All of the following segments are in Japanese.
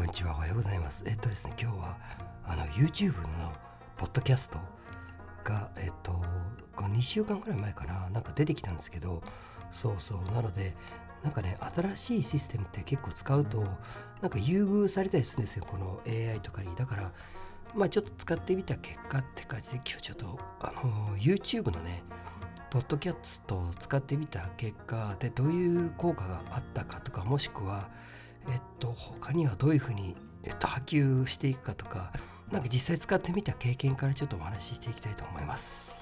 こんにちはおはようございます。えっとですね今日はあの YouTube のポッドキャストがえっとこの2週間くらい前かななんか出てきたんですけどそうそうなのでなんかね新しいシステムって結構使うとなんか優遇されたりするんですよこの AI とかに。だからまあちょっと使ってみた結果って感じで今日ちょっとあの YouTube のねポッドキャストを使ってみた結果でどういう効果があったかとかもしくはえっと他にはどういうふうに、えっと、波及していくかとかなんか実際使ってみた経験からちょっとお話ししていきたいと思います。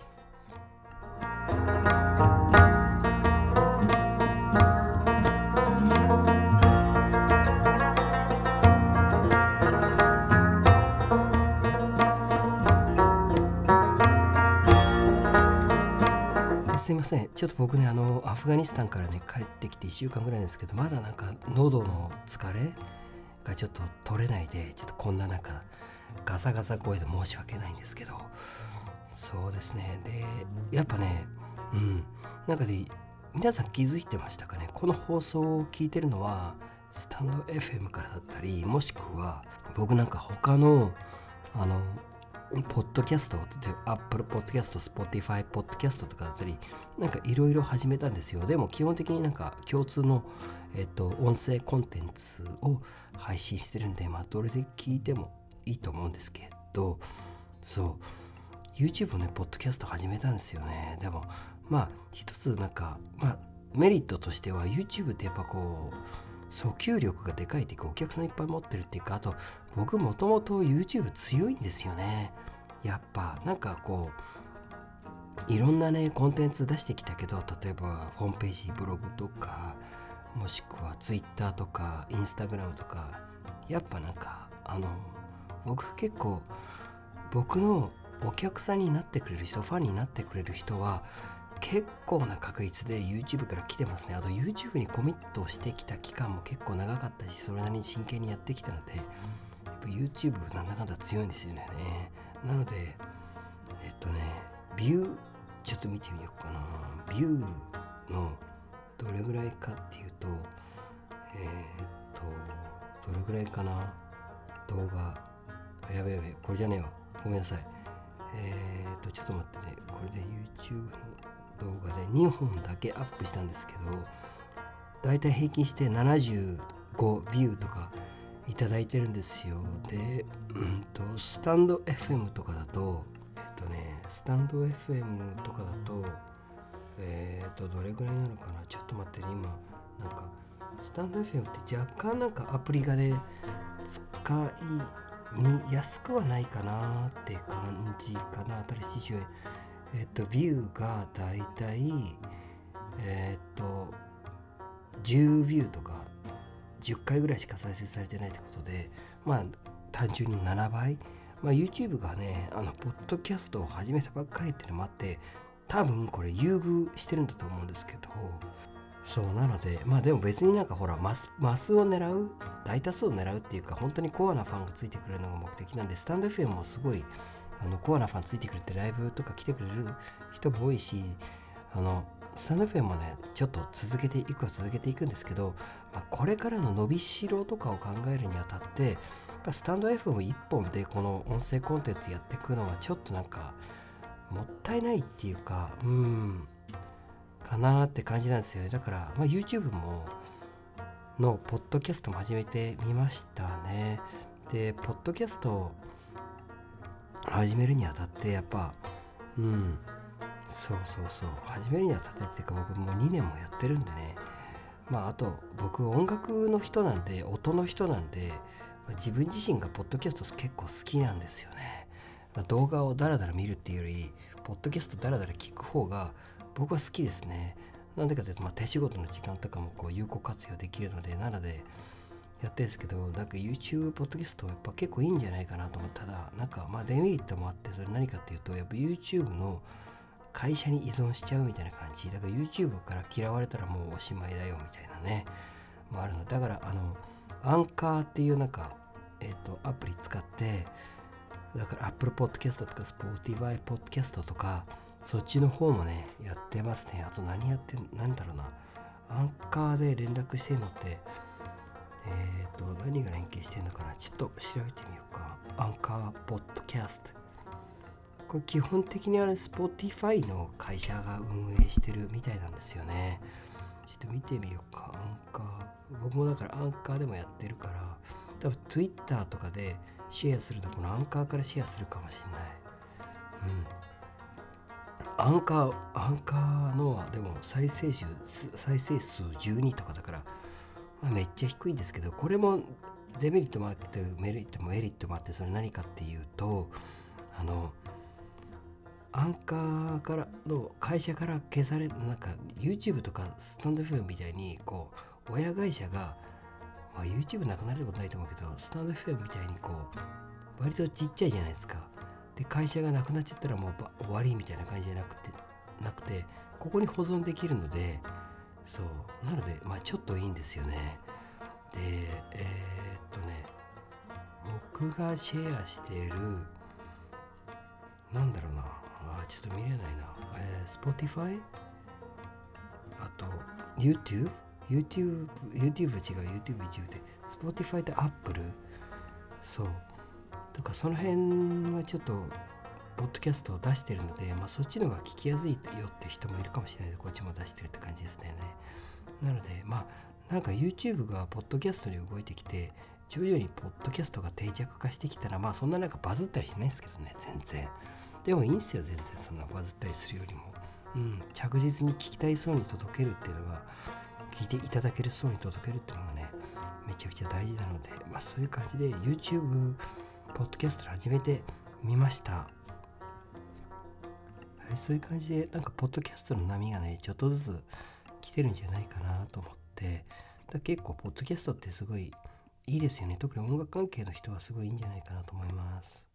ません。ちょっと僕ねあのアフガニスタンからね帰ってきて1週間ぐらいですけどまだなんか喉の疲れがちょっと取れないでちょっとこんななんかガサガサ声で申し訳ないんですけど。そうですね。でやっぱねうん。なんかね皆さん気づいてましたかね？この放送を聞いてるのはスタンド FM からだったりもしくは僕なんか他のあのポッドキャストで Apple Podcast、Spotify Podcast とかだったり、なんかいろいろ始めたんですよ。でも基本的になんか共通の、えっと、音声コンテンツを配信してるんで、まあどれで聞いてもいいと思うんですけど、そう、YouTube ね、ポッドキャスト始めたんですよね。でも、まあ一つなんか、まあメリットとしては YouTube ってやっぱこう、訴求力がでかいっていうかお客さんいっぱい持ってるっていうかあと僕もともと YouTube 強いんですよね。やっぱなんかこういろんなねコンテンツ出してきたけど例えばホームページブログとかもしくは Twitter とか Instagram とかやっぱなんかあの僕結構僕のお客さんになってくれる人ファンになってくれる人は結構な確率で YouTube から来てますね。あと YouTube にコミットしてきた期間も結構長かったし、それなりに真剣にやってきたので、やっぱ YouTube なんだかんだ強いんですよね。なので、えっとね、ビュー、ちょっと見てみようかな。ビューのどれぐらいかっていうと、えー、っと、どれぐらいかな。動画。やべやべ、これじゃねえわ。ごめんなさい。えー、っと、ちょっと待ってね。これで YouTube の動画で2本だけアップしたんですけどだいたい平均して75ビューとかいただいてるんですよ。で、うんと、スタンド FM とかだとえっとねスタンド FM とかだとえっ、とどれぐらいなのかな？ちょっと待って、ね、今なんかスタンド FM って若干なんかアプリがね使いに安くはないかなって感じかな。新しい10円えっと、ビューがだいたい、えっと、10ビューとか10回ぐらいしか再生されてないってことで、まあ、単純に7倍。まあ、YouTube がね、あの、ポッドキャストを始めたばっかりっていうのもあって、多分これ優遇してるんだと思うんですけど、そうなので、まあでも別になんかほらマス、マスを狙う、大多数を狙うっていうか、本当にコアなファンがついてくれるのが目的なんで、スタンド FM もすごいあのコアなファンついてくれてライブとか来てくれる人も多いしあのスタンド FM もねちょっと続けていくは続けていくんですけど、まあ、これからの伸びしろとかを考えるにあたってスタンド FM 一本でこの音声コンテンツやっていくのはちょっとなんかもったいないっていうかうんかなって感じなんですよね。だから、まあ、YouTube ものポッドキャストも始めてみましたね。でポッドキャスト始めるにあたってやっぱうんそうそうそう。始めるにあたってっていうか僕もう2年もやってるんでね。まああと僕音楽の人なんで音の人なんで自分自身がポッドキャスト結構好きなんですよね、まあ、動画をダラダラ見るっていうよりポッドキャストダラダラ聞く方が僕は好きですね。なんでかというと、まあ、手仕事の時間とかもこう有効活用できるのでなのでやってるんですけど、なんか YouTube ポッドキャストはやっぱ結構いいんじゃないかなと思ったら、なんかまあデメリットもあって、それ何かっていうと、やっぱ YouTube の会社に依存しちゃうみたいな感じ。だから YouTube から嫌われたらもうおしまいだよみたいなね、もあるの。だからあの、アンカーっていうなんか、えっ、ー、と、アプリ使って、だから Apple Podcast とか Spotify Podcast とか、そっちの方もね、やってますね。あと何やって、何だろうな。アンカーで連絡してるのって、えっ、と何が連携してるのかな？ちょっと調べてみようか。アンカーポッドキャスト。これ基本的にあれ Spotify の会社が運営してるみたいなんですよね。ちょっと見てみようか。 Anchor。僕もだからアンカーでもやってるから多分 Twitter とかでシェアするとこのアンカーからシェアするかもしれない。うん。アンカーアンカーのはでも再生数再生数12とかだから、まあ、めっちゃ低いんですけどこれもデメリットもあってメリットもメリットもあってそれ何かっていうとあのアンカーからの会社から消されなんか YouTube とかスタンド FM みたいにこう親会社が、まあ、YouTube なくなることないと思うけどスタンド FM みたいにこう割とちっちゃいじゃないですか。で会社がなくなっちゃったらもう終わりみたいな感じじゃなくてなくてここに保存できるのでそう。なのでまあちょっといいんですよね。でえー、っとね僕がシェアしているなんだろうな。あちょっと見れないな、えー、Spotify あと YouTube YouTube YouTube 違う。YouTube 一部で Spotify と Apple そう。とかその辺はちょっとポッドキャストを出してるので、まあ、そっちの方が聞きやすいよって人もいるかもしれないでこっちも出してるって感じですね。なのでまあなんか YouTube がポッドキャストに動いてきて徐々にポッドキャストが定着化してきたらまあそんななんかバズったりしないですけどね全然。でもいいんすよ全然。そんなバズったりするよりも、うん、着実に聞きたいそうに届けるっていうのが聞いていただけるそうに届けるっていうのがねめちゃくちゃ大事なので、まあ、そういう感じで YouTube ポッドキャスト始めてみました、はい、そういう感じでなんかポッドキャストの波がねちょっとずつ来てるんじゃないかなと思ってだ結構ポッドキャストってすごいいいですよね。特に音楽関係の人はすごいいいんじゃないかなと思います。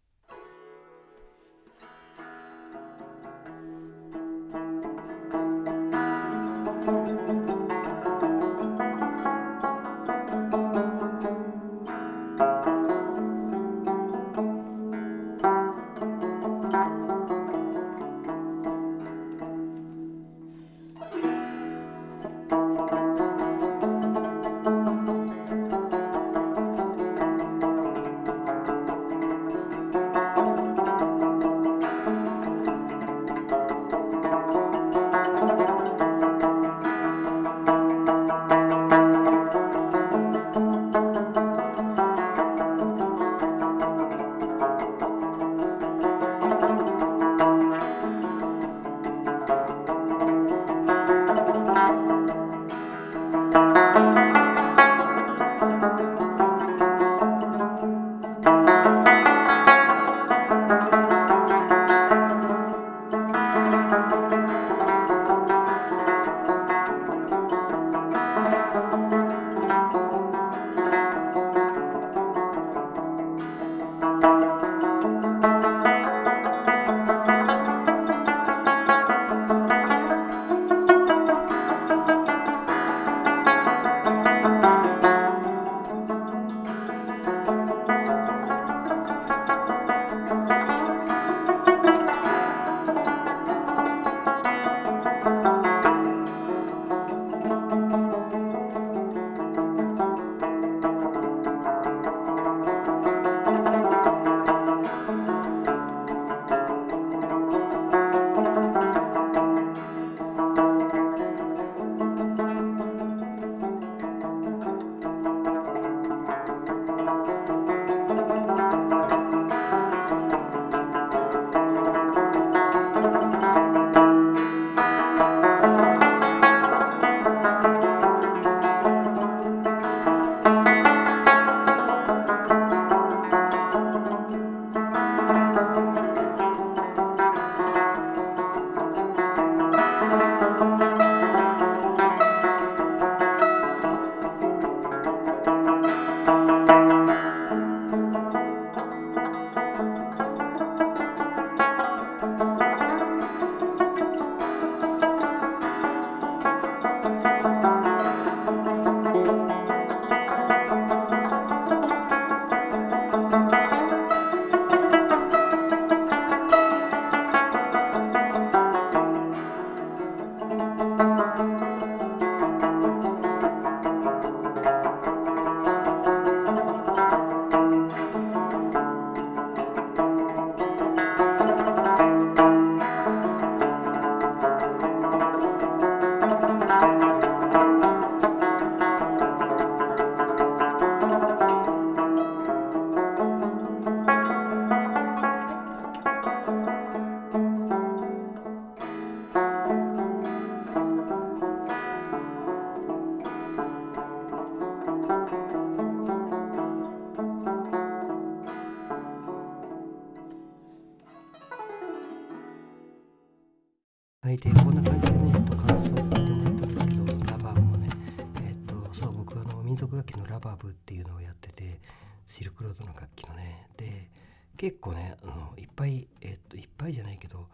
結構ねあのいっぱいえっといっぱいじゃないけど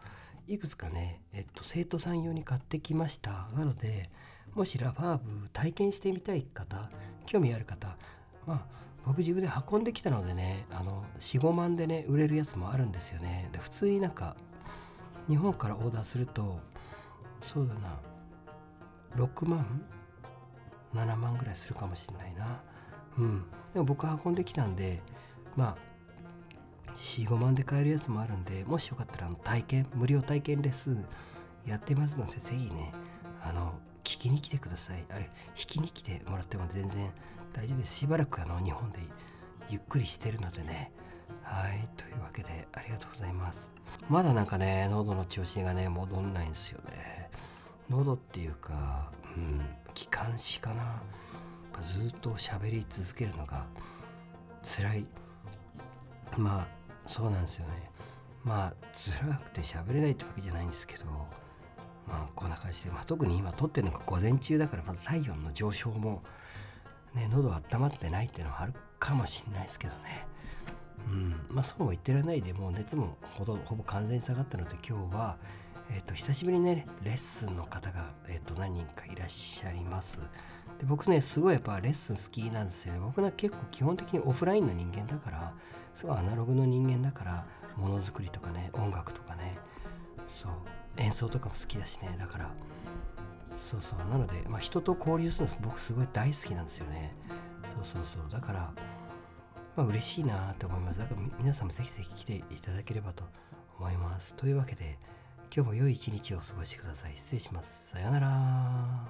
いくつかね、えっと、生徒さん用に買ってきました。なのでもしラバーブ体験してみたい方興味ある方まあ僕自分で運んできたのでねあの45万でね売れるやつもあるんですよね。で普通になんか日本からオーダーするとそうだな6万7万ぐらいするかもしれないな。うん。でも僕運んできたんでまあ45万で買えるやつもあるんでもしよかったらあの体験無料体験レッスンやってますのでぜひねあの聞きに来てください。あ弾きに来てもらっても全然大丈夫です。しばらくあの日本でゆっくりしてるのでね。はいというわけでありがとうございます。まだなんかね喉の調子がね戻んないんですよね。喉っていうかうん気管支かな。ずっと喋り続けるのが辛い。まあそうなんですよね。まあ辛くて喋れないってわけじゃないんですけどまあこんな感じで、まあ、特に今撮ってるのが午前中だからまだ体温の上昇もね喉温まってないっていうのはあるかもしれないですけどね。うんまあそうも言ってられないでもう熱もほどほぼ完全に下がったので今日はえーと、久しぶりにねレッスンの方が、えーと、何人かいらっしゃいます。で僕ねすごいやっぱレッスン好きなんですよね。僕ね結構基本的にオフラインの人間だからすごいアナログの人間だからものづくりとかね音楽とかねそう演奏とかも好きだしねだから。そうそうなので、まあ、人と交流するの僕すごい大好きなんですよね。そうそうそうだからまあ嬉しいなと思います。だから皆さんもぜひぜひ来ていただければと思います。というわけで今日も良い一日をお過ごしください。失礼します。さようなら。